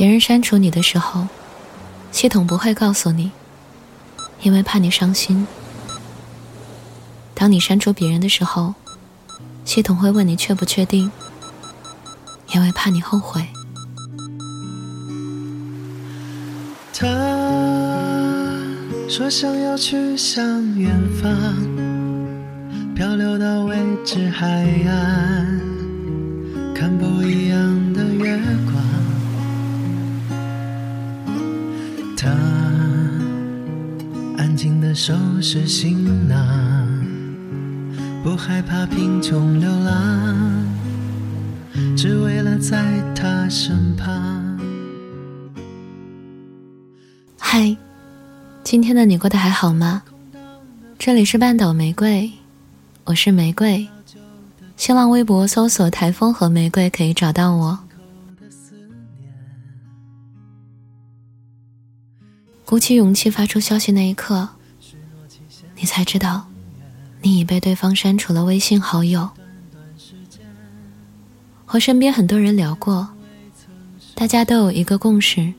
别人删除你的时候，系统不会告诉你，因为怕你伤心；当你删除别人的时候，系统会问你确不确定，因为怕你后悔。他说想要去向远方，漂流到未知海岸，看不一样收拾行囊，不害怕贫穷流浪，只为了在他身旁。嗨，今天的你过得还好吗？这里是半岛玫瑰，我是玫瑰。新浪微博搜索“台风和玫瑰”可以找到我。鼓起勇气发出消息那一刻，你才知道，你已被对方删除了微信好友。和身边很多人聊过，大家都有一个共识：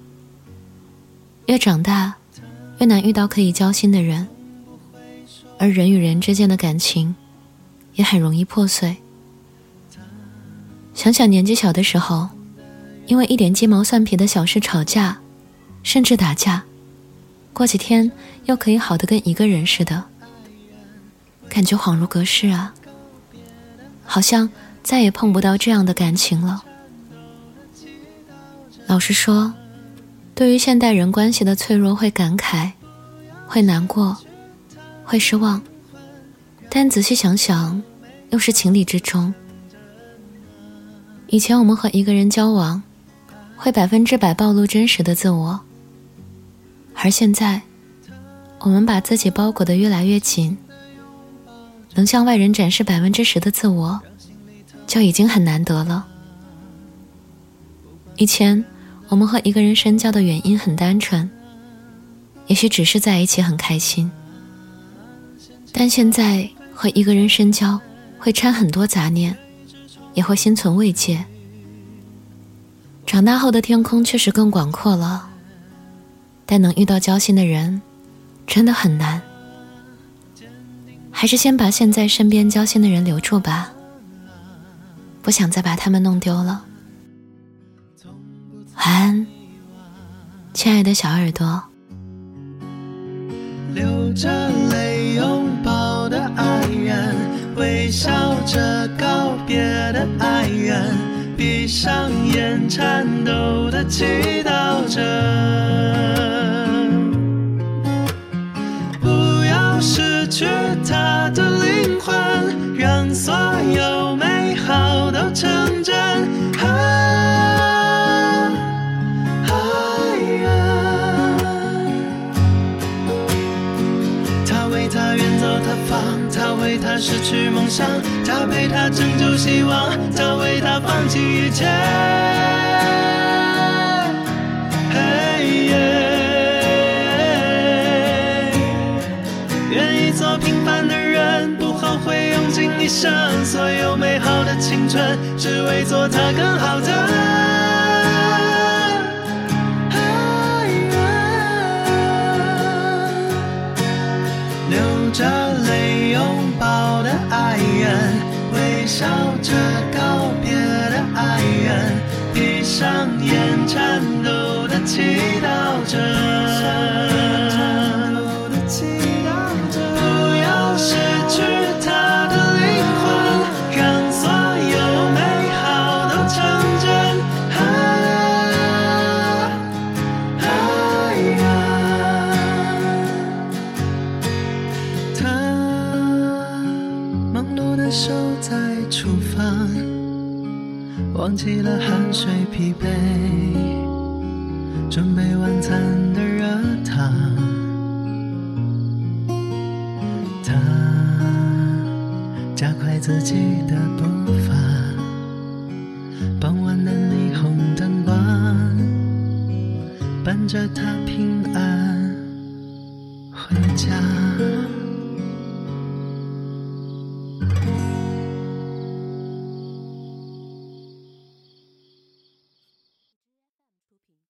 越长大，越难遇到可以交心的人，而人与人之间的感情，也很容易破碎。想想年纪小的时候，因为一点鸡毛蒜皮的小事吵架，甚至打架。过几天又可以好的跟一个人似的，感觉恍如隔世啊！好像再也碰不到这样的感情了。老实说，对于现代人关系的脆弱，会感慨，会难过，会失望，但仔细想想，又是情理之中。以前我们和一个人交往，会百分之百暴露真实的自我。而现在，我们把自己包裹得越来越紧，能向外人展示百分之十的自我，就已经很难得了。以前，我们和一个人深交的原因很单纯，也许只是在一起很开心。但现在和一个人深交，会掺很多杂念，也会心存慰藉。长大后的天空确实更广阔了。但能遇到交心的人，真的很难。还是先把现在身边交心的人留住吧，不想再把他们弄丢了。晚安，亲爱的小耳朵。流着泪拥抱的爱人，微笑着告别的爱人，闭上眼颤抖的祈祷着。为他失去梦想，他陪他拯救希望，他为他放弃一切。愿意做平凡的人，不后悔，用尽一生所有美好的青春，只为做他更好的笑着告别的爱人，闭上眼颤抖的祈祷着。的手在厨房忘记了汗水疲惫，准备晚餐的热汤。他加快自己的步伐，傍晚的霓虹灯光伴着他平安回家。